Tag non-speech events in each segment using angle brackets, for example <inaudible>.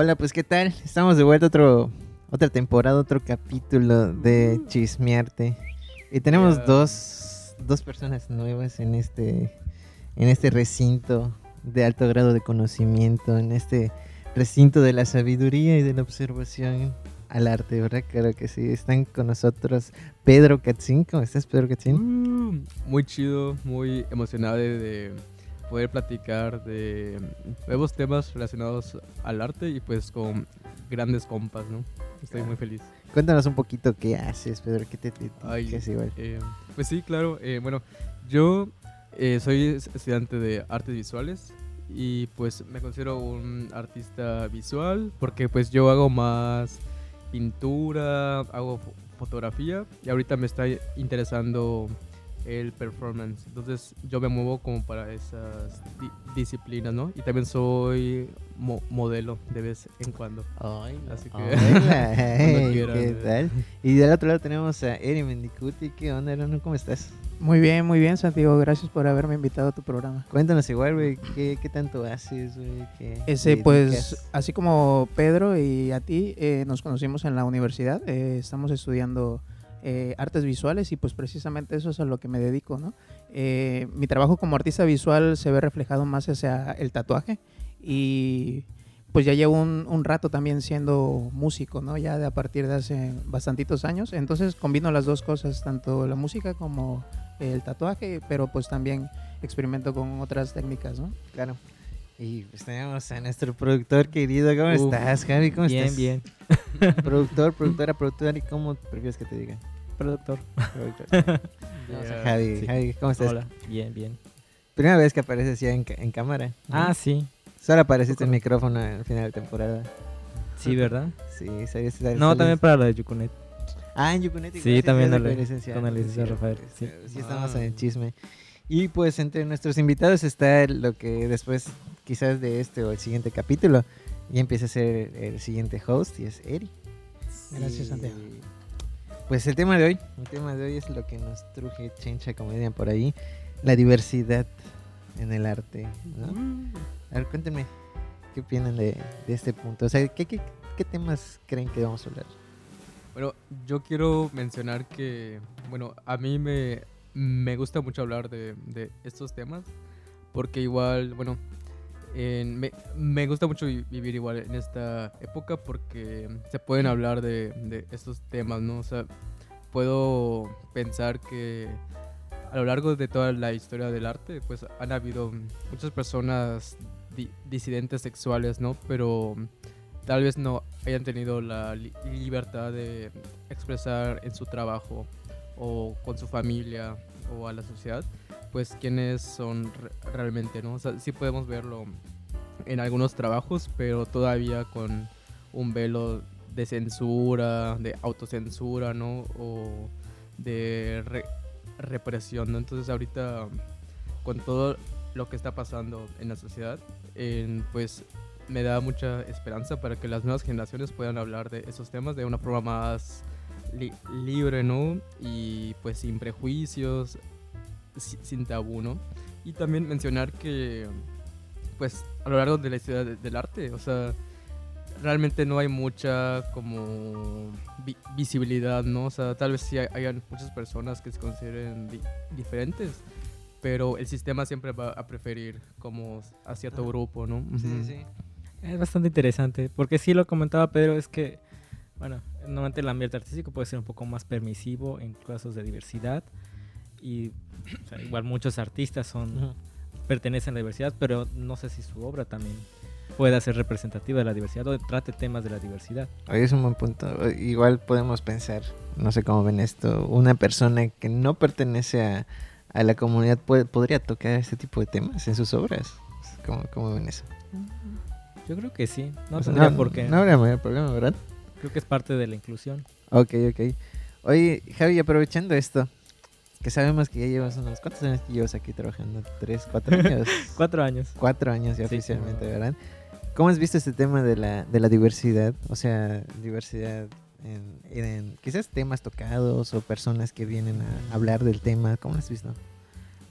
Hola, pues ¿qué tal? Estamos de vuelta otro otra temporada, otro capítulo de Chismearte. Y tenemos Yeah. dos, dos personas nuevas en este en este recinto de alto grado de conocimiento, en este recinto de la sabiduría y de la observación al arte, ¿verdad? Claro que sí. Están con nosotros Pedro Katzin. ¿Cómo estás, Pedro Katzin? Uh, muy chido, muy emocionado de, de poder platicar de nuevos temas relacionados al arte y pues con grandes compas, ¿no? Estoy muy feliz. Cuéntanos un poquito qué haces, Pedro. ¿Qué te, te- Ay, qué es igual? Eh, pues sí, claro. eh, bueno, yo eh, soy es- estudiante de artes visuales y pues me considero un artista visual porque pues yo hago más pintura, hago fo- fotografía y ahorita me está interesando el performance. Entonces yo me muevo como para esas di- disciplinas, ¿no? Y también soy mo- modelo de vez en cuando. Así que Hola, <laughs> hey, quieran, ¿qué eh. tal? Y del otro lado tenemos a Eri Mendicuti. ¿Qué onda, hermano? ¿Cómo estás? Muy bien, muy bien, Santiago. Gracias por haberme invitado a tu programa. Cuéntanos igual, güey, ¿qué, qué tanto haces, güey? ¿Qué Ese, pues, así como Pedro y a ti, eh, nos conocimos en la universidad. eh, estamos estudiando eh, artes visuales y pues precisamente eso es a lo que me dedico, ¿no? Eh, mi trabajo como artista visual se ve reflejado más hacia el tatuaje y pues ya llevo un, un rato también siendo músico, ¿no? Ya de a partir de hace bastantitos años. Entonces combino las dos cosas, tanto la música como el tatuaje, pero pues también experimento con otras técnicas, ¿no? Claro. Y pues tenemos a nuestro productor querido. ¿Cómo Uf, estás, Javi? ¿Cómo bien, estás? bien. <laughs> <laughs> Productor, productora, productora. ¿Y cómo prefieres que te diga? Productor. Productor. <laughs> Javi. Sí. Javi, ¿cómo estás? Hola. Bien, bien. Primera vez que apareces ya en, en cámara. Ah, sí. Solo apareciste en micrófono al final de temporada. Sí, ¿verdad? Sí, sales- No, también para la de Yucunet. Ah, en Yucunet. Sí, también con con el el- licenciado. con el licenciado Sí, Rafael, sí. Sí, estamos Ah. en el chisme. Y pues entre nuestros invitados está lo que después, quizás de este o el siguiente capítulo, ya empieza a ser el siguiente host y es Eri. Gracias, Y, Santiago. Pues el tema de hoy, el tema de hoy es lo que nos truje Chencha, como dirían por ahí, la diversidad en el arte. ¿no? A ver, cuéntenme, ¿qué opinan de, de este punto? O sea, ¿qué, qué, qué temas creen que vamos a hablar? Bueno, yo quiero mencionar que, bueno, a mí me, me gusta mucho hablar de, de estos temas, porque igual, bueno, en- me, me gusta mucho vi- vivir igual en esta época porque se pueden hablar de, de estos temas, ¿no? O sea, puedo pensar que a lo largo de toda la historia del arte, pues han habido muchas personas di- disidentes sexuales, ¿no? Pero tal vez no hayan tenido la li- libertad de expresar en su trabajo o con su familia o a la sociedad, pues quiénes son re- realmente, ¿no? O sea, sí podemos verlo en algunos trabajos, pero todavía con un velo de censura, de autocensura, ¿no? O de re- represión, ¿no? Entonces ahorita con todo lo que está pasando en la sociedad, pues me da mucha esperanza para que las nuevas generaciones puedan hablar de esos temas de una forma más li- libre, ¿no? Y pues sin prejuicios, sin tabú, ¿no? Y también mencionar que, pues, a lo largo de la historia de- del arte, o sea, realmente no hay mucha como vi- visibilidad, ¿no? O sea, tal vez sí hay- hayan muchas personas que se consideren di- diferentes, pero el sistema siempre va a preferir como a cierto grupo, ¿no? Ujú. Es bastante interesante, porque sí lo comentaba Pedro, es que, bueno, normalmente el ambiente artístico puede ser un poco más permisivo en casos de diversidad y o sea, igual muchos artistas son pertenecen a la diversidad, pero no sé si su obra también pueda ser representativa de la diversidad o trate temas de la diversidad. Oye, es un buen punto. Igual podemos pensar, no sé cómo ven esto, una persona que no pertenece a, a la comunidad puede- podría tocar este tipo de temas en sus obras. ¿Cómo, cómo ven eso? Yo creo que sí, no O sea, tendría por qué. No habría mayor problema, ¿verdad? Creo que es parte de la inclusión. Ok, ok. Oye, Javi, aprovechando esto, que sabemos que ya llevas unos... ¿Cuántos años que llevas aquí trabajando? ¿Tres, cuatro años? <laughs> Cuatro años. cuatro años ya Sí. oficialmente, ¿verdad? ¿Cómo has visto este tema de la, de la diversidad? O sea, diversidad en, en quizás temas tocados o personas que vienen a hablar del tema. ¿Cómo lo has visto?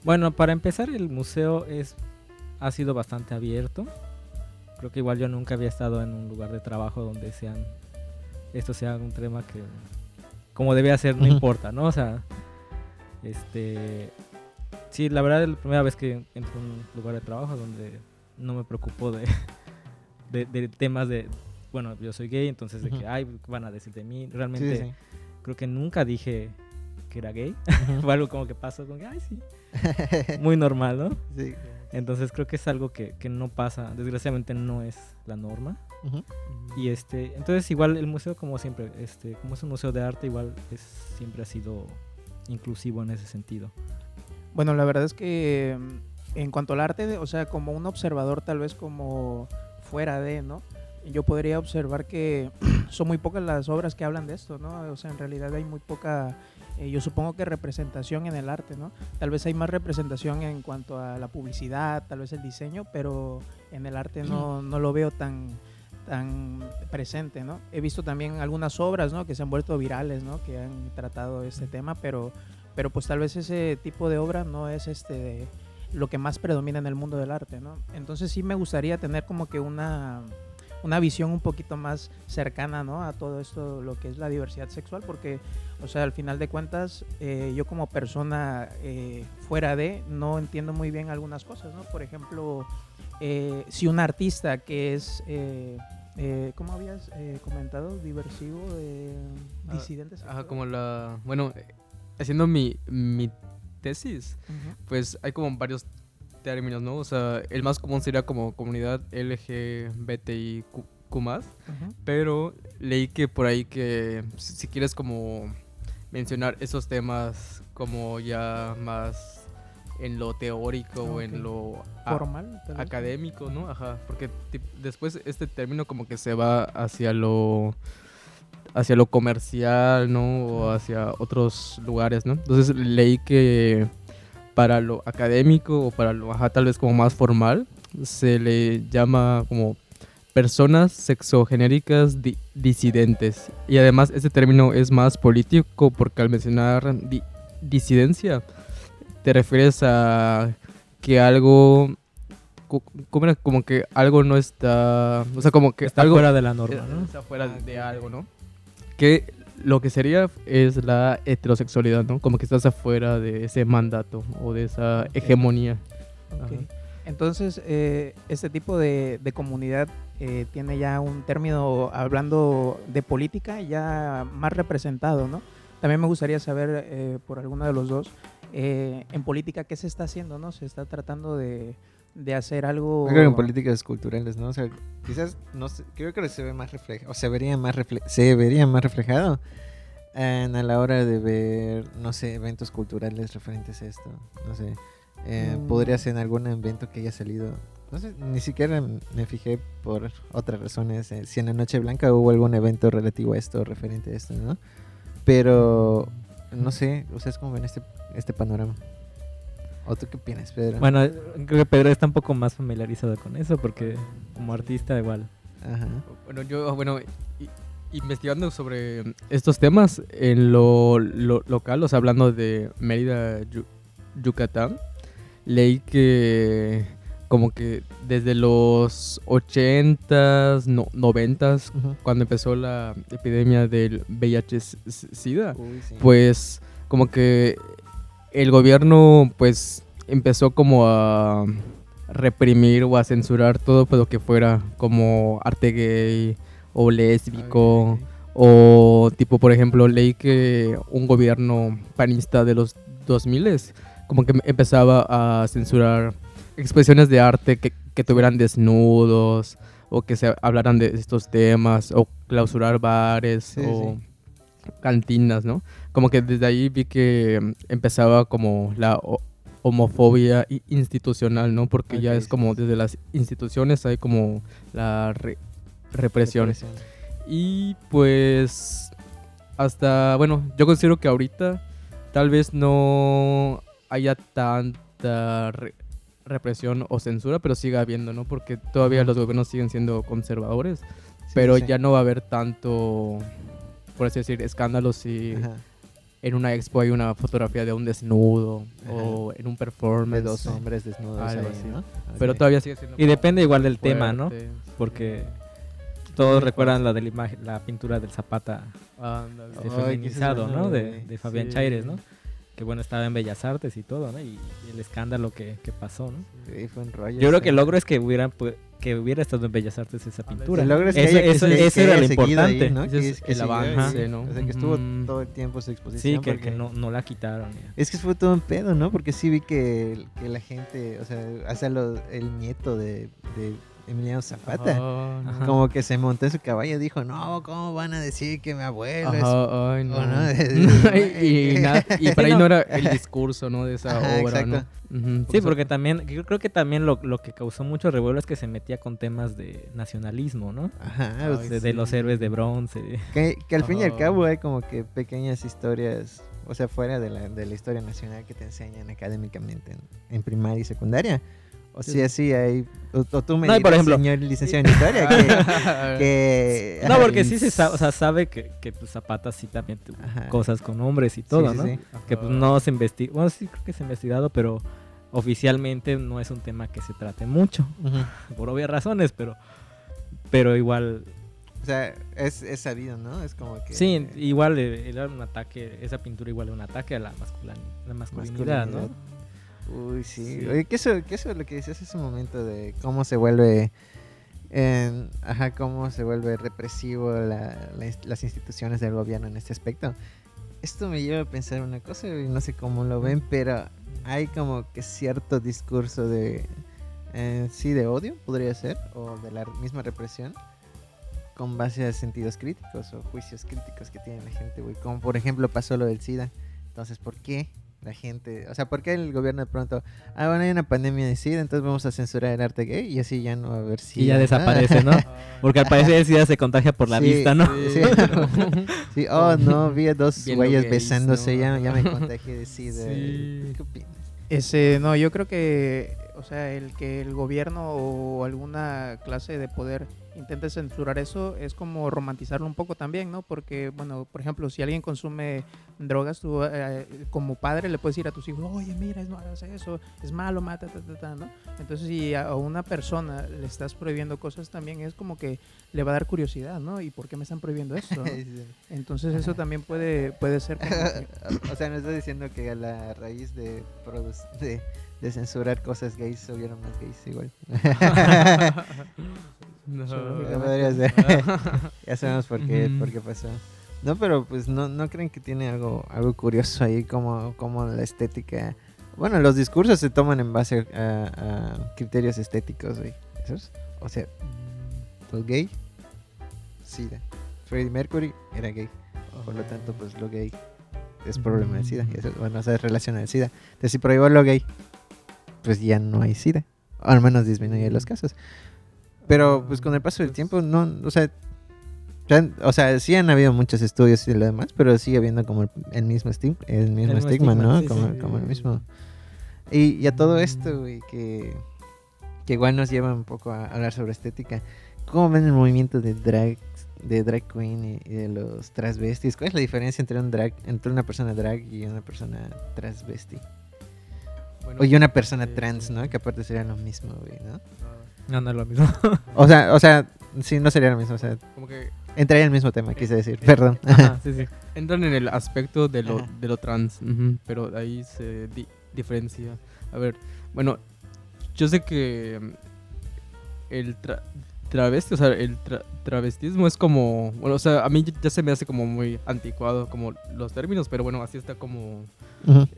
Bueno, para empezar, el museo es ha sido bastante abierto creo que igual yo nunca había estado en un lugar de trabajo donde sean esto sea un tema que como debía ser no importa, ¿no? O sea, este sí, la verdad es la primera vez que entro a un lugar de trabajo donde no me preocupo de, <laughs> de, de temas de bueno, yo soy gay, entonces de que ay, ¿qué van a decir de mí? Realmente sí, creo que nunca dije que era gay. sí. <laughs> Fue algo como que pasó, como que ay, sí, <laughs> muy normal, ¿no? Sí. Entonces creo que es algo que, que no pasa, desgraciadamente no es la norma. Y este, entonces igual el museo como siempre, este, como es un museo de arte, igual es, siempre ha sido inclusivo en ese sentido. Bueno, la verdad es que mm, en cuanto al arte, o sea, como un observador tal vez como fuera de, ¿no? Yo podría observar que <clears throat> son muy pocas las obras que hablan de esto, ¿no? O sea, en realidad hay muy poca, eh, yo supongo que representación en el arte, ¿no? Tal vez hay más representación en cuanto a la publicidad, tal vez el diseño, pero en el arte no, <clears throat> no lo veo tan tan presente, ¿no? He visto también algunas obras, ¿no? Que se han vuelto virales, ¿no? Que han tratado este tema, pero pero pues tal vez ese tipo de obra no es este lo que más predomina en el mundo del arte, ¿no? Entonces sí me gustaría tener como que una, una visión un poquito más cercana, ¿no? A todo esto, lo que es la diversidad sexual, porque, o sea, al final de cuentas, eh, yo como persona eh, fuera de, no entiendo muy bien algunas cosas, ¿no? Por ejemplo, eh, si un artista que es... Eh, ¿Cómo habías eh, comentado? Diversivo, eh, Ah, disidente. Ajá, como la... Bueno, haciendo mi, mi tesis, pues hay como varios términos, ¿no? O sea, el más común sería como comunidad LGBTIQ+, Ujú. pero leí que por ahí que si si quieres como mencionar esos temas como ya más en lo teórico o Ok. en lo Formal. académico, ¿no? Ajá, porque después este término como que se va hacia lo hacia lo comercial, ¿no? O hacia otros lugares, ¿no? Entonces leí que para lo académico o para lo, ajá, tal vez como más formal, se le llama como personas sexogenéricas di- disidentes. Y además este término es más político porque al mencionar di- disidencia te refieres a que algo ¿cómo era? como que algo no está, o sea, como que Está algo fuera de la norma, eh, ¿no? está fuera de algo. ¿no? Que lo que sería es la heterosexualidad, ¿no? Como que estás afuera de ese mandato o de esa hegemonía. Entonces, eh, este tipo de, de comunidad eh, tiene ya un término, hablando de política, ya más representado, ¿no? También me gustaría saber eh, por alguno de los dos, eh, en política, ¿qué se está haciendo, no? Se está tratando de, de hacer algo... Creo que en políticas culturales, ¿no? O sea, quizás, no sé, creo que se ve más reflejado, o se vería más, refle- se vería más reflejado en, a la hora de ver, no sé, eventos culturales referentes a esto. No sé, eh, Mm. podría ser en algún evento que haya salido. No sé, ni siquiera me fijé por otras razones. eh, si en la Noche Blanca hubo algún evento relativo a esto, referente a esto, ¿no? Pero, no sé, ¿ustedes cómo ven este, este panorama? ¿O tú qué opinas, Pedro? Bueno, eh, creo que Pedro está un poco más familiarizado con eso porque como artista igual. Ajá. Bueno, yo, bueno, investigando sobre estos temas en lo, lo- local, o sea, hablando de Mérida, Yu- Yucatán, leí que como que desde los 80s, no, 90s, Ujú. cuando empezó la epidemia del VIH-Sida, sí. pues como que el gobierno pues empezó como a reprimir o a censurar todo pues, lo que fuera como arte gay o lésbico o tipo por ejemplo leí que un gobierno panista de los 2000 como que empezaba a censurar expresiones de arte que, que tuvieran desnudos o que se hablaran de estos temas o clausurar bares Sí, o sí. cantinas, ¿no? Como que desde ahí vi que mm, empezaba como la ho- homofobia institucional, ¿no? Porque ya es como desde las instituciones hay como la re- represión. Represión. Y pues hasta, bueno, yo considero que ahorita tal vez no haya tanta re- represión o censura, pero sigue habiendo, ¿no? Porque todavía los gobiernos siguen siendo conservadores, Sí, pero sí. ya no va a haber tanto, por así decir, escándalos y Ajá. En una expo hay una fotografía de un desnudo Ajá. o en un De performance. dos hombres desnudos. Algo ahí, así. ¿no? Pero todavía sigue siendo. Y depende igual del tema, ¿no? Porque todos recuerdan la de la, imagen, la pintura del Zapata de feminizado, ¿no? De, de Fabián Sí. Chaires, ¿no? Que bueno, estaba en Bellas Artes y todo, ¿no? Y, y el escándalo que, que pasó, ¿no? Sí, fue un rollo. Yo creo que el logro es que hubieran que hubiera estado en Bellas Artes esa pintura. El logro es que Eso- haya- que eso- se- eso que era lo ahí, importante. ¿no? Que es que el avance. ¿no? O sea, que estuvo Ujú. todo el tiempo su exposición. Sí, que, no, no la quitaron. ya. Es que fue todo un pedo, ¿no? Porque sí vi que, que la gente, o sea, hasta lo- el nieto de, de Emiliano Zapata, como que se montó en su caballo y dijo, no, ¿cómo van a decir que mi abuelo es Ajá, ay, no. o no, <laughs> <laughs> y, y nada- y para ahí no era el discurso, ¿no? De esa Ajá, obra, exacto. ¿no? Sí, porque también, yo creo que también lo, lo que causó mucho revuelo es que se metía con temas de nacionalismo, ¿no? Ajá, sea, De, de los héroes de bronce. que, que al fin y al cabo hay como que pequeñas historias, o sea, fuera de la, de la historia nacional que te enseñan académicamente en, en primaria y secundaria. O Sí, sea, sí hay, o, o tú me No, y por dirás, ejemplo- señor licenciado en historia, que... <laughs> que- <laughs> No, porque sí se sabe, o sea, sabe que, que pues, Zapata sí también tuvo Ajá. cosas con hombres y Sí, todo, sí, ¿no? sí. Que pues no se investiga, bueno, sí creo que se ha investigado, pero oficialmente no es un tema que se trate mucho, <laughs> por obvias razones, pero pero igual, O sea, es, es sabido, ¿no? Es como que... sí, igual eh, era un ataque, esa pintura igual era un ataque a la, masculin- la masculinidad, ¿no? Uy, sí. Sí. Oye, ¿qué eso, qué eso es lo que decías hace un momento de cómo se vuelve... en- ajá, cómo se vuelve represivo la- la ins- las instituciones del gobierno en este aspecto. Esto me lleva a pensar una cosa y no sé cómo lo ven, pero hay como que cierto discurso de... eh, sí, de odio, podría ser, o de la misma represión, con base a sentidos críticos o juicios críticos que tiene la gente, güey. Como por ejemplo pasó lo del SIDA. Entonces, ¿por qué la gente, o sea, por qué el gobierno de pronto, ah, bueno, hay una pandemia de SIDA, entonces vamos a censurar el arte gay y así ya no va a haber SIDA? Y ya ¿no? desaparece, ¿no? <laughs> Porque al parecer el SIDA se contagia por la Sí, vista, ¿no? Sí. Sí, <laughs> oh no, vi a dos güeyes besándose, ¿no? ya, ya me contagié de SIDA. Sí. ¿Qué opinas? Ese, no, yo creo que, o sea, el que el gobierno o alguna clase de poder intente censurar eso es como romantizarlo un poco también, ¿no? Porque, bueno, por ejemplo, si alguien consume drogas, tú eh, como padre le puedes decir a tus hijos, oye, mira, no hagas eso, es malo, mata, ta, ta, ta", ¿no? Entonces, si a una persona le estás prohibiendo cosas, también es como que le va a dar curiosidad, ¿no? ¿Y por qué me están prohibiendo <laughs> esto? no? Entonces, eso también puede, puede ser como <laughs> o sea, nos está diciendo que a la raíz de, de, de censurar cosas gays hubieron más gays igual. <laughs> No. Podría ser. <laughs> ya sabemos por qué, Ujú. por qué pasó. No, pero pues no, no creen que tiene algo, algo curioso ahí como, como la estética. Bueno, los discursos se toman en base a, a criterios estéticos, güey. ¿Esos? O sea, lo gay, SIDA. Freddie Mercury era gay. Por lo tanto, pues lo gay es problema del SIDA. Y eso, bueno, o sea, es relación al SIDA. Entonces, si prohíbo lo gay, pues ya no hay SIDA. O al menos disminuye los casos. Pero pues con el paso del tiempo, no, o sea, o sea, sí han habido muchos estudios y lo demás, pero sigue habiendo como el, el mismo estigma, el mismo mismo estigma, estigma, ¿no? sí, como, sí. como el mismo. Y, y a todo esto, güey, que, que igual nos lleva un poco a hablar sobre estética. ¿Cómo ven el movimiento de drag, de drag queen y, y de los transvestis? ¿Cuál es la diferencia entre un drag, entre una persona drag y una persona transvesti? Bueno, O y una persona eh, trans, ¿no? Que aparte sería lo mismo, güey, ¿no? No, no es lo mismo. <laughs> O sea, o sea, sí, no sería lo mismo, o sea, Como que entraría en el mismo tema, quise decir, perdón. Ajá, <laughs> sí, sí. entran en el aspecto de lo, de lo trans, pero ahí se di- diferencia. A ver, bueno, yo sé que el tra- travesti, o sea, el tra- travestismo es como, bueno, o sea, a mí ya se me hace como muy anticuado como los términos, pero bueno, así está como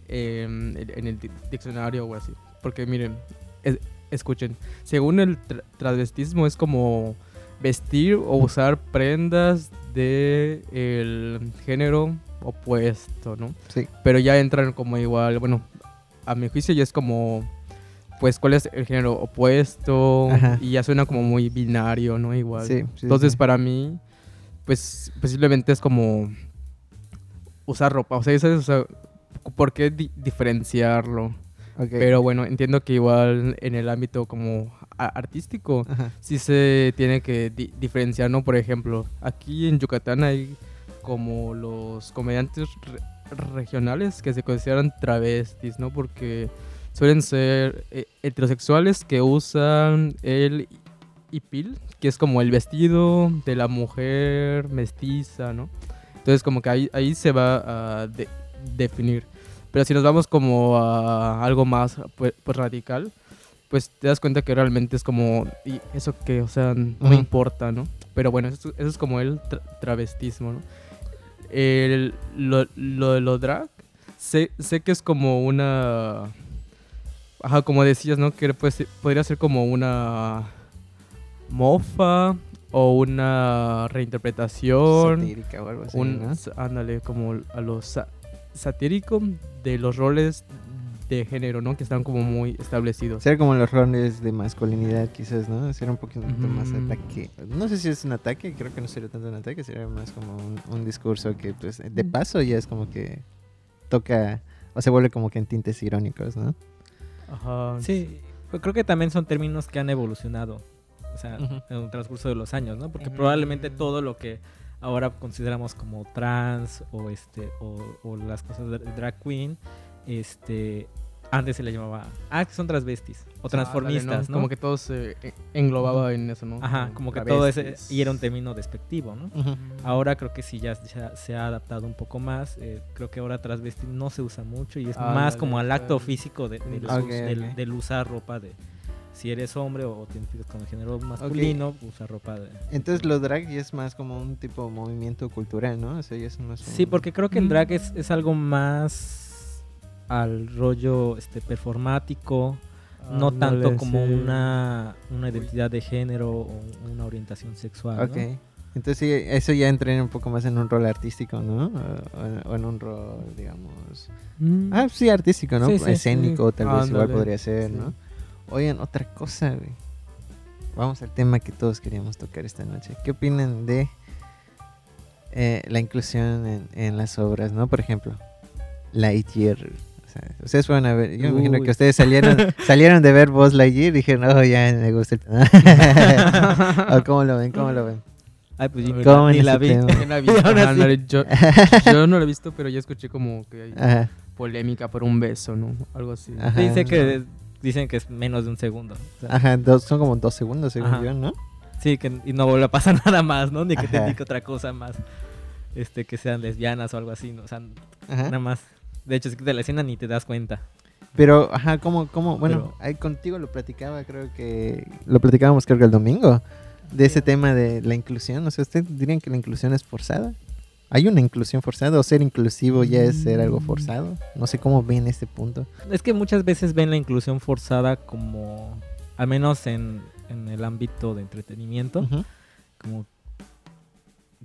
eh, en el di- diccionario o así. Porque miren, es- escuchen, según el tra- travestismo es como vestir o usar prendas de el género opuesto, ¿no? Sí. Pero ya entran como igual, bueno, a mi juicio ya es como, pues, ¿cuál es el género opuesto? Ajá. Y ya suena como muy binario, ¿no? Igual. Sí, sí, Entonces, sí. para mí, pues, posiblemente es como usar ropa. O sea, ¿sabes? O sea, ¿por qué di- diferenciarlo? Pero bueno, entiendo que igual en el ámbito como artístico Ajá. sí se tiene que di- diferenciar, ¿no? Por ejemplo, aquí en Yucatán hay como los comediantes re- regionales que se consideran travestis, ¿no? Porque suelen ser eh, heterosexuales que usan el hipil, que es como el vestido de la mujer mestiza, ¿no? Entonces como que ahí, ahí se va a de- definir. Pero si nos vamos como a algo más pues, pues, radical, pues te das cuenta que realmente es como, y eso que, o sea, no importa, ¿no? Pero bueno, eso, eso es como el tra- travestismo, ¿no? El, lo, lo de lo drag, sé, sé que es como una... Ajá, como decías, ¿no? Que pues, podría ser como una mofa o una reinterpretación. Satírica o algo así, un, ándale, como a lo sa- satírico de los roles de género, ¿no? Que están como muy establecidos. Ser como los roles de masculinidad, quizás, ¿no? Ser un poquito más Ujú. ataque. No sé si es un ataque, creo que no sería tanto un ataque, sería más como un, un discurso que, pues, de paso ya es como que toca, o se vuelve como que en tintes irónicos, ¿no? Ajá. Sí, pues creo que también son términos que han evolucionado, o sea, en el transcurso de los años, ¿no? Porque probablemente todo lo que ahora consideramos como trans o este o, o las cosas de drag queen, este antes se le llamaba, ah, que son transvestis o Ándale, transformistas, ¿no? Como que todo se englobaba en eso, ¿no? Ajá, como que todo ese y era un término despectivo, ¿no? Ahora creo que sí ya, ya se ha adaptado un poco más. eh, creo que ahora transvesti no se usa mucho y es Ándale, más como al acto físico de, del, usar ropa de si eres hombre o te identificas con el género masculino, usa ropa de... Entonces lo drag ya es más como un tipo de movimiento cultural, ¿no? O sea, ya es más Sí, un- porque creo que el Mm. drag es, es algo más al rollo este performático, no tanto como sí. una, una identidad de género o una orientación sexual. ¿no? Ok. Entonces sí, eso ya entra un poco más en un rol artístico, ¿no? O, o en- un rol, digamos... Mm. Ah, sí, artístico, ¿no? Sí, sí, Escénico, tal vez igual podría ser. ¿no? Oigan, otra cosa, güey. Vamos al tema que todos queríamos tocar esta noche. ¿Qué opinan de eh, la inclusión en, en las obras, no? Por ejemplo, Lightyear. O sea, ustedes fueron a ver, yo me imagino que ustedes salieron, <laughs> salieron de ver Buzz Lightyear y dijeron, oh, ya me gusta el tema. <laughs> <laughs> ¿O ¿Cómo lo ven? ¿Cómo lo ven? Ay, pues ¿Cómo ni, ven ni la vi. yo, yo no lo he visto, pero ya escuché como que hay Ajá, polémica por un beso, ¿no? Algo así. Ajá. Dice que dicen que es menos de un segundo. O sea, ajá, dos, son como dos segundos, según Ajá. yo, ¿no? Sí, que y no vuelve a pasar nada más, ¿no? Ni que te indique otra cosa más. Este, que sean lesbianas o algo así, ¿no? O sea, Ajá. nada más. De hecho, es que de la escena ni te das cuenta. Pero, ajá, ¿cómo, cómo? Bueno, Pero- ahí contigo lo platicaba, creo que... Lo platicábamos creo que el domingo, de ese tema de la inclusión. O sea, ¿ustedes dirían que la inclusión es forzada? ¿Hay una inclusión forzada o ser inclusivo ya es ser algo forzado? No sé cómo ven este punto. Es que muchas veces ven la inclusión forzada como, al menos en, en el ámbito de entretenimiento, como,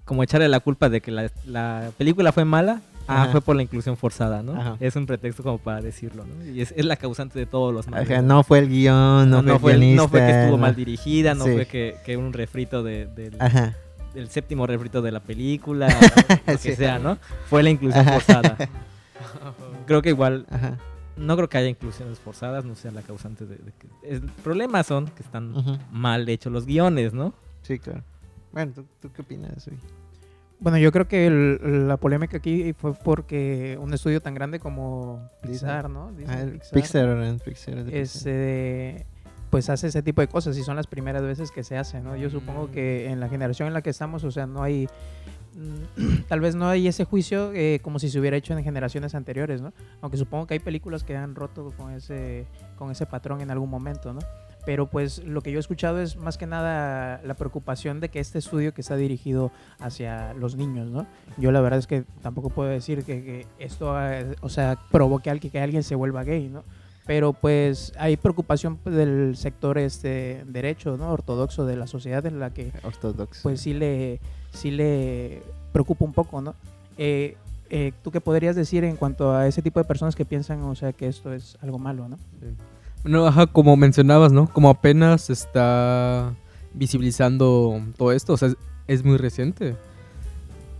como echarle la culpa de que la, la película fue mala. Ah, Ajá. fue por la inclusión forzada, ¿no? Ajá. Es un pretexto como para decirlo, ¿no? Y es, es la causante de todos los males. Ajá, no fue el guion, no, no, fue, fue, el el- no fue que guionista, estuvo no- mal dirigida, no Sí. fue que, que un refrito de, del, séptimo refrito de la película, o <laughs> lo que sea, ¿no? Fue la inclusión forzada. <laughs> Creo que igual, no creo que haya inclusiones forzadas, no sea la causante de, de que... El problema son que están mal hechos los guiones, ¿no? Sí, claro. Bueno, ¿tú, tú qué opinas? Uy? Bueno, yo creo que el- la polémica aquí fue porque un estudio tan grande como. Pixar, ¿no? Disney, Ah, Pixar, ¿verdad? Pixar es Pixar. este, pues hace ese tipo de cosas y son las primeras veces que se hace, ¿no? Yo supongo Mm. que en la generación en la que estamos, o sea, no hay, mm, <clears throat> tal vez no hay ese juicio eh, como si se hubiera hecho en generaciones anteriores, ¿no? Aunque supongo que hay películas que han roto con ese, con ese patrón en algún momento, ¿no? Pero pues lo que yo he escuchado es más que nada la preocupación de que este estudio que está dirigido hacia los niños, ¿no? Yo la verdad es que tampoco puedo decir que, que esto, eh, o sea, provoque al que, que alguien se vuelva gay, ¿no? Pero pues hay preocupación del sector este derecho, ¿no? Ortodoxo de la sociedad en la que Ortodoxo. pues sí le, sí le preocupa un poco, ¿no? Eh, eh, ¿Tú qué podrías decir en cuanto a ese tipo de personas que piensan, o sea, que esto es algo malo, ¿no? No, ajá, como mencionabas, ¿no? Como apenas está visibilizando todo esto, o sea, es, es muy reciente.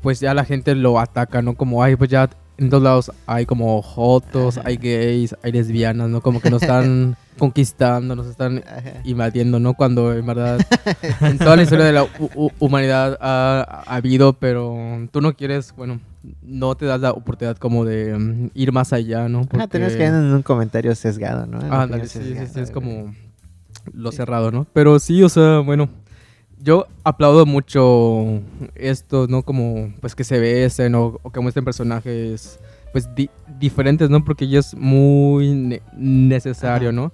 Pues ya la gente lo ataca, ¿no? Como, ay, pues ya en todos lados hay como jotos, hay gays, hay lesbianas, ¿no? Como que nos están <laughs> conquistando, nos están invadiendo, ¿no? Cuando en verdad <laughs> en toda la historia de la hu- hu- humanidad ha, ha habido, pero tú no quieres, bueno, no te das la oportunidad como de mm, ir más allá, ¿no? Ah, tenemos que ir en un comentario sesgado, ¿no? Ah, ándale, sí, sí, sí, es como lo cerrado, ¿no? Pero sí, o sea, bueno, yo aplaudo mucho esto, ¿no? Como, pues, que se besen o, o que muestren personajes, pues, di- diferentes, ¿no? Porque ya es muy ne- necesario, Ajá. ¿no?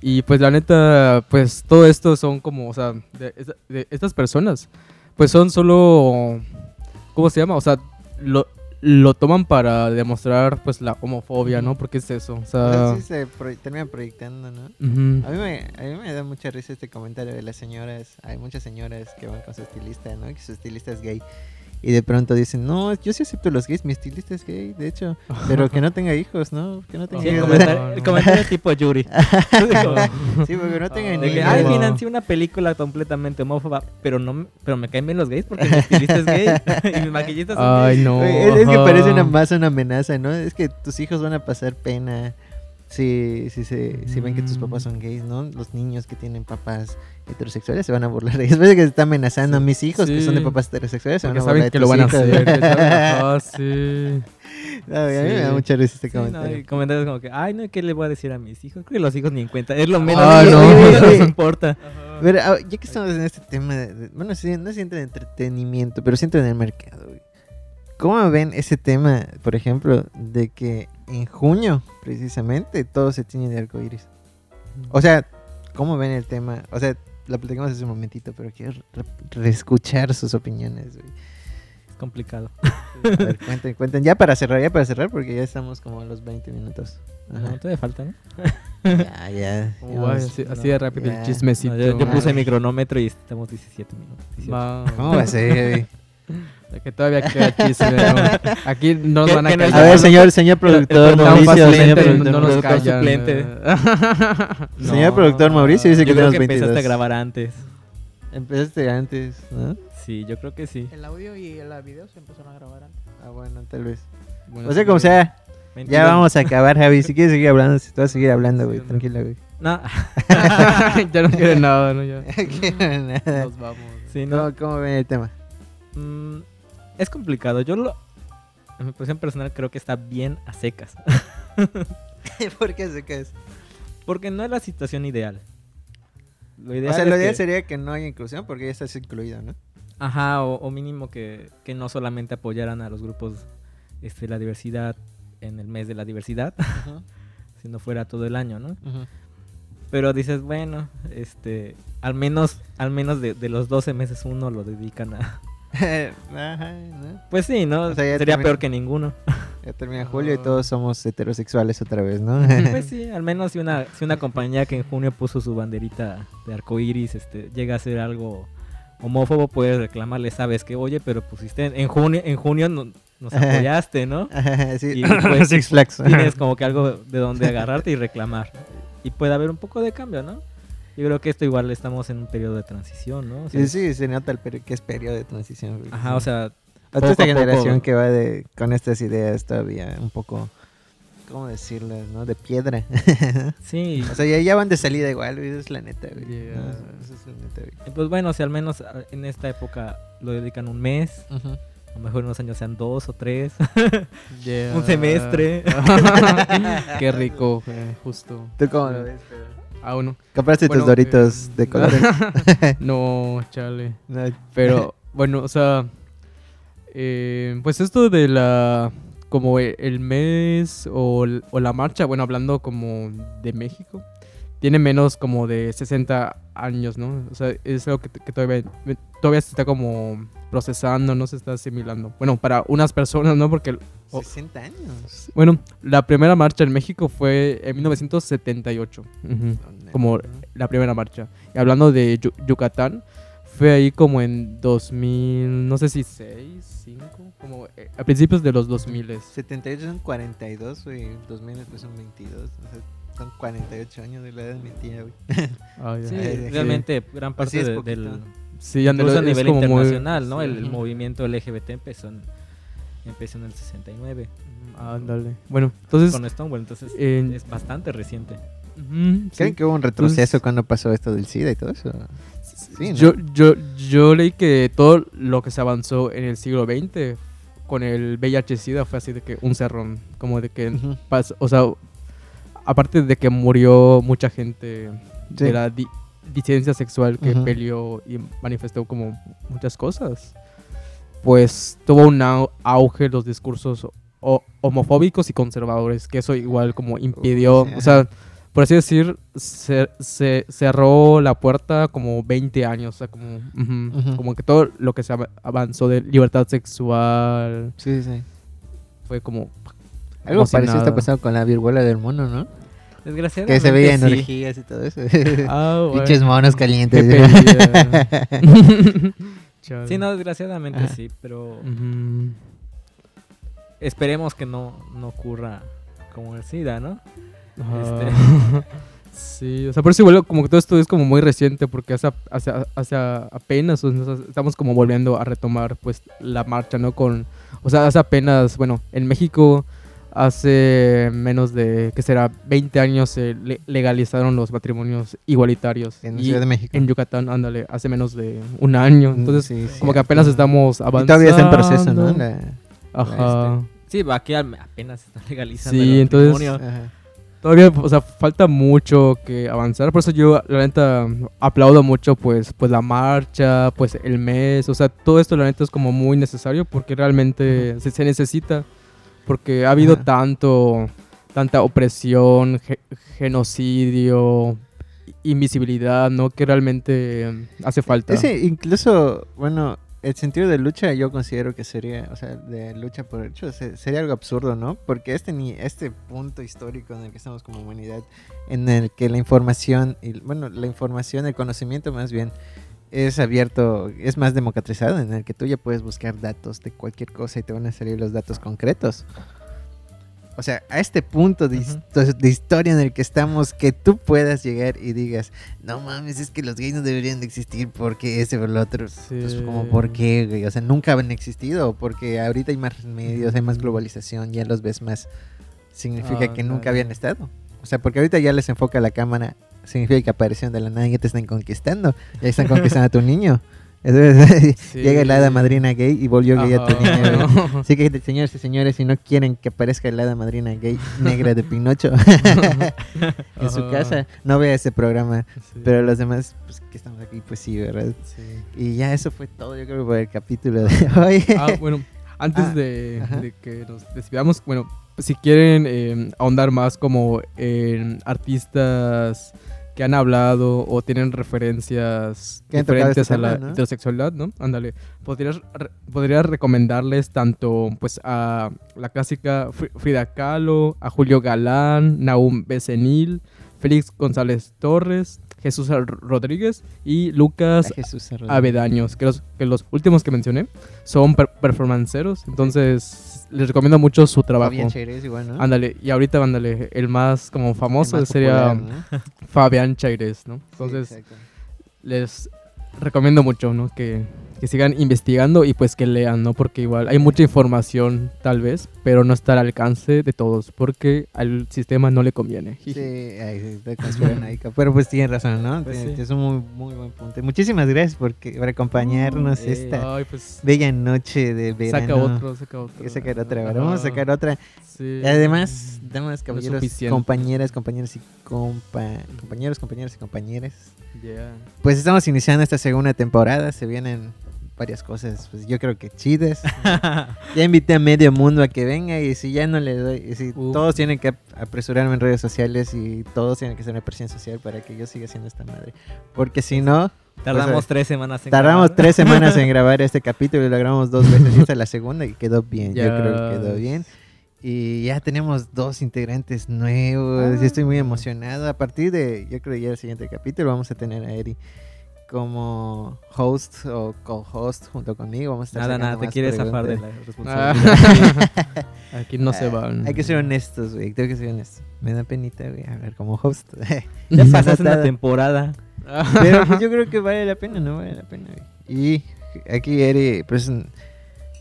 Y, pues, la neta, pues, todo esto son como, o sea, de, esta- de estas personas, pues, son solo, ¿cómo se llama? O sea, lo... Lo toman para demostrar, pues, la homofobia, ¿no? Porque es eso, o sea, sí se termina proyectando, ¿no? ujú. A mí, me, a mí me da mucha risa este comentario de las señoras. Hay muchas señoras que van con su estilista, ¿no? Que su estilista es gay. Y de pronto dicen, no, yo sí acepto los gays, mi estilista es gay, de hecho. Pero que no tenga hijos, ¿no? Que no tenga Sí, hijos. comentario, <laughs> el comentario tipo Yuri. <laughs> Sí, porque no tenga que, niños. ay, financié una película completamente homófoba, pero no me- pero me caen bien los gays porque mi estilista es gay <laughs> y mi maquillista es Ay, no. Es, es que parece una más una amenaza, ¿no? Es que tus hijos van a pasar pena si, si, se, si ven que tus papás son gays, ¿no? Los niños que tienen papás heterosexuales se van a burlar. de ellos. <laughs> Que se está amenazando a mis hijos que son de papás heterosexuales, se van a burlar saben de que lo van a hacer. que Ajá, <laughs> sí. No, a mí me da mucha risa este Sí, no, comentario. comentarios como que, ay, no, ¿qué le voy a decir a mis hijos? Creo que los hijos ni en cuenta. Es lo menos Ah, que no. <laughs> importa. Pero ah, ya que estamos en este tema, de, bueno, no siento de entretenimiento, pero siento en el mercado. güey. ¿Cómo ven ese tema, por ejemplo, de que en junio, precisamente, todo se tiñe de arcoíris? O sea, ¿cómo ven el tema? O sea, lo platicamos hace un momentito, pero quiero re- reescuchar sus opiniones. güey. Es complicado. A ver, cuenten, cuenten. Ya para cerrar, ya para cerrar, porque ya estamos como a los 20 minutos. Ajá. No, todavía falta, ¿no? Ya, ya. Vamos. así, no, así de rápido ya. el chismecito. No, yo, yo puse mi cronómetro y estamos 17 minutos. 18. Va. ¿Cómo va a ser? güey? <laughs> De que todavía queda chisme. ¿no? <laughs> Aquí no nos van a no callar. A ver, señor, señor productor el Mauricio, señor productor, no nos productor callan. eh. Señor productor Mauricio dice que Yo creo tenemos que 22. empezaste a grabar antes. Empezaste antes, ¿no? Sí, yo creo que sí. El audio y el video se empezaron a grabar antes. Ah, bueno, tal vez. Bueno, O sea, como sea, 22. ya vamos a acabar, Javi. Si quieres seguir hablando, si tú vas a seguir hablando, güey, Sí, tranquilo, güey. No, <laughs> ya no quiere nada, ¿no? Ya. <laughs> Nada. Nos vamos. sí, no. ¿Cómo, ¿Cómo ven el tema? Mm, es complicado. Yo lo. En mi posición personal creo que está bien a secas. <laughs> ¿Por qué se caes? Porque no es la situación ideal. Lo O ideal sea, es lo ideal que- sería que no haya inclusión porque ya estás incluido, ¿no? Ajá, o, o mínimo que, que no solamente apoyaran a los grupos este, la diversidad en el mes de la diversidad, <laughs> si no fuera todo el año, ¿no? Pero dices, bueno, este, al menos, al menos de, de los 12 meses uno lo dedican a... Ajá, ¿no? Pues sí, ¿no? O sea, ya Sería termina- peor que ninguno. Ya termina julio y todos somos heterosexuales otra vez, ¿no? <laughs> Pues sí, <laughs> al menos si una, si una compañía que en junio puso su banderita de arcoiris este, llega a ser algo homófobo, puedes reclamarle, sabes que, oye, pero pusiste en, en junio, en junio no- nos <laughs> apoyaste, ¿no? sí, Y, pues, Six Flags. Tienes como que algo de donde agarrarte y reclamar. Y puede haber un poco de cambio, ¿no? Yo creo que esto igual estamos en un periodo de transición, ¿no? O sea, Sí, sí, se nota el que es periodo de transición. Ajá, o sea, A toda poco esta poco- generación que va de con estas ideas todavía un poco, ¿cómo decirlas, no? De piedra. <laughs> sí. o sea, ya, ya van de salida igual, esa es la neta, güey. Yeah. No, esa es la neta, güey. Pues bueno, si al menos ah, en esta época lo dedican un mes, a lo mejor en unos años sean dos o tres. Yeah. <laughs> Un semestre. <laughs> Qué rico, eh, justo. ¿Tú cómo lo ves? Ah, uno. ¿Compraste Bueno, tus doritos eh, de <laughs> colores? No, chale. Pero, bueno, o sea, eh, pues esto de la, como e- el mes o, o la marcha, bueno, hablando como de México, tiene menos como de 60 años, ¿no? O sea, es algo que, que todavía, todavía se está como procesando, no se está asimilando. Bueno, para unas personas, ¿no? Porque, o- 60 años. bueno, la primera marcha en México fue en 1978. Ujú como la primera marcha. Y hablando de Yu- Yucatán, fue ahí como en 2000, no sé si 6, 5, como eh, a principios de los 2000. 78 son 42, güey. 2000 después son 22. O sea, son 48 años de la edad de mi tía, güey. <laughs> Ah, ya. Sí, Ay, realmente gran sí parte es de- del... Sí, a nivel como muy- internacional, ¿no? sí. El, el movimiento LGBT empezó en, empezó en el 69 Ándale. Bueno, entonces. con Stonewall, entonces en- es bastante reciente. Ujú, ¿Creen sí. que hubo un retroceso cuando pasó esto del SIDA y todo eso? Sí, ¿no? yo, yo, yo leí que todo lo que se avanzó en el siglo XX con el VIH-Sida fue así de que un cerrón. Como de que. Ujú. pas- o sea, aparte de que murió mucha gente Sí. de la di- disidencia sexual que Ujú. peleó y manifestó como muchas cosas, pues tuvo un au- auge los discursos ho- homofóbicos y conservadores, que eso igual como impidió, sí, o sea, por así decir, se, se cerró la puerta como 20 años, o sea, como, como que todo lo que se av- avanzó de libertad sexual Sí, sí. fue como... Algo como parecido está pasando con la viruela del mono, ¿no? Desgraciadamente. Que se veía sí. energías y todo eso. <laughs> Ah, bueno. Pinches monos calientes. <laughs> Sí, no, desgraciadamente Ajá. sí, pero esperemos que no, no ocurra como el SIDA, ¿no? Ajá. <laughs> Sí, o sea, por eso igual como que todo esto es como muy reciente porque hace, hace, hace apenas o sea, estamos como volviendo a retomar pues la marcha, ¿no? Con, o sea, hace apenas, bueno, en México hace menos de, ¿qué será? 20 años se le- legalizaron los matrimonios igualitarios. En la Y Ciudad de México. en Yucatán, ándale, hace menos de un año. Entonces, Sí, sí. como que apenas estamos Y avanzando. todavía está en proceso, ¿no? La- Ajá. Sí, va aquí al- apenas se está legalizando Sí, el entonces- matrimonio. Ajá. Todavía, o sea, falta mucho que avanzar. Por eso yo, la neta, aplaudo mucho, pues, pues la marcha, pues el mes. O sea, todo esto, la neta, es como muy necesario porque realmente se, se necesita. Porque ha habido tanto, tanta opresión, ge- genocidio, invisibilidad, ¿no? Que realmente eh, hace falta. Ese, incluso, bueno, el sentido de lucha yo considero que sería, o sea, de lucha por derechos, se- sería algo absurdo, ¿no? Porque este, ni, este punto histórico en el que estamos como humanidad, en el que la información, y, bueno, la información, el conocimiento más bien, es abierto, es más democratizado, en el que tú ya puedes buscar datos de cualquier cosa y te van a salir los datos concretos. O sea, a este punto de, historia en el que estamos, que tú puedas llegar y digas, no mames, es que los gays no deberían de existir porque ese o lo otro. Sí. Pues como, ¿por qué, güey? O sea, nunca han existido, porque ahorita hay más medios, hay más globalización, ya los ves más. Significa Ah, que nunca habían estado. O sea, porque ahorita ya les enfoca la cámara, significa que aparecieron de la nada y ya te están conquistando. Ya están conquistando a tu niño. <laughs> Sí. llega la hada madrina gay y volvió gay a tu niño. güey. Así que, señores y señores, si no quieren que aparezca la hada madrina gay negra de Pinocho <laughs> en su casa, no vea ese programa. Sí. Pero los demás, pues que estamos aquí, pues sí, ¿verdad? Sí. Y ya eso fue todo, yo creo, por el capítulo de <laughs> hoy. Ah, bueno, antes Ah, de, que nos despidamos, bueno, si quieren eh, ahondar más como en artistas que han hablado o tienen referencias diferentes este a la tema, ¿no? heterosexualidad, ¿no? Ándale, podrías re- podría recomendarles tanto pues a la clásica Fri- Frida Kahlo, a Julio Galán, Naum Becenil, Félix González Torres, Jesús Rodríguez y Lucas Arroyo. Avedaños, que los, que los últimos que mencioné son per- performanceros, entonces les recomiendo mucho su trabajo. Fabián Chairez igual, ¿no? Ándale, y ahorita, ándale, el más como famoso más sería popular, ¿no? <laughs> Fabián Chaires, ¿no? Entonces, les recomiendo mucho, ¿no? Que, que sigan investigando y pues que lean, ¿no? Porque igual hay mucha información, tal vez, pero no está al alcance de todos, porque al sistema no le conviene. Sí, <laughs> conspiranoica, Pero pues tienen razón, ¿no? Pues sí. Es un muy, muy buen punto. Muchísimas gracias por, acompañarnos Eh, esta Ay, pues bella noche de verano. saca otro, saca otro. Que sacar otra, ¿verdad? Vamos a sacar otra. Sí. Además, damas, caballeros, compañeras, compañeros y compa compañeros, compañeras y compañeras. Yeah. Pues estamos iniciando esta segunda temporada. Se vienen varias cosas, pues yo creo que chidas. <laughs> ya invité a medio mundo a que venga y si ya no le doy, si todos tienen que ap- apresurarme en redes sociales y todos tienen que hacer una presión social para que yo siga haciendo esta madre. Porque si no, Tardamos Pues, tres semanas en tardamos grabar. tres semanas en <laughs> grabar este capítulo y lo grabamos dos veces y esta es la segunda y quedó bien. Yo Ya. creo que quedó bien. Y ya tenemos dos integrantes nuevos. y estoy muy emocionado. A partir de, yo creo ya el siguiente capítulo vamos a tener a Eri como host o co-host junto conmigo. Vamos a estar Nada, nada, te quieres zafar de la <laughs> responsabilidad. Ah. Aquí no se Ah, van. Hay que ser honestos, güey. Tengo que ser honesto. Me da penita, güey. A ver, como host. <laughs> ya Pasa pasaste una temporada. Pero pues, yo creo que vale la pena, ¿no? Vale la pena, güey. Y aquí Eri, pues,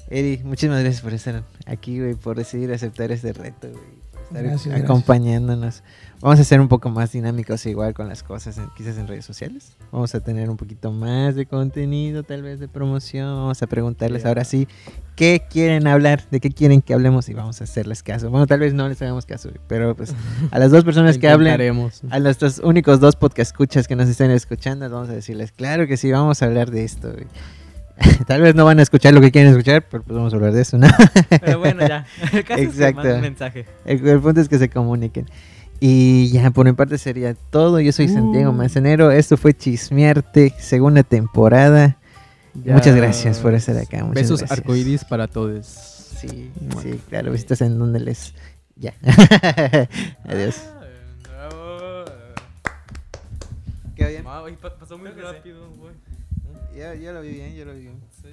Eri, muchísimas gracias por estar aquí, güey, por decidir aceptar este reto, güey, por estar Gracias, gracias. Vamos a ser un poco más dinámicos igual con las cosas, en- quizás en redes sociales. Vamos a tener un poquito más de contenido, tal vez de promoción. Vamos a preguntarles ahora sí qué quieren hablar, de qué quieren que hablemos y vamos a hacerles caso. Bueno, tal vez no les hagamos caso, pero pues <laughs> a las dos personas que hablen, a nuestros únicos dos podcast escuchas que nos estén escuchando, vamos a decirles, claro que sí, vamos a hablar de esto. güey". <laughs> Tal vez no van a escuchar lo que quieren escuchar, pero pues vamos a hablar de eso, ¿no? Pero bueno, ya. <laughs> El caso es que Exacto. manden un mensaje. El, el punto es que se comuniquen. Y ya, por mi parte sería todo. Yo soy Santiago Uh. Manzanero. Esto fue Chismearte, segunda temporada. Ya. Muchas gracias por estar acá. Muchas Besos gracias. arcoíris para todos. Sí, sí, claro. Visitas en donde les. Ya. <laughs> <laughs> Adiós. ¿Qué bien? pasó muy rápido, güey. Yo, yo lo vi bien, yo lo vi bien. Sí.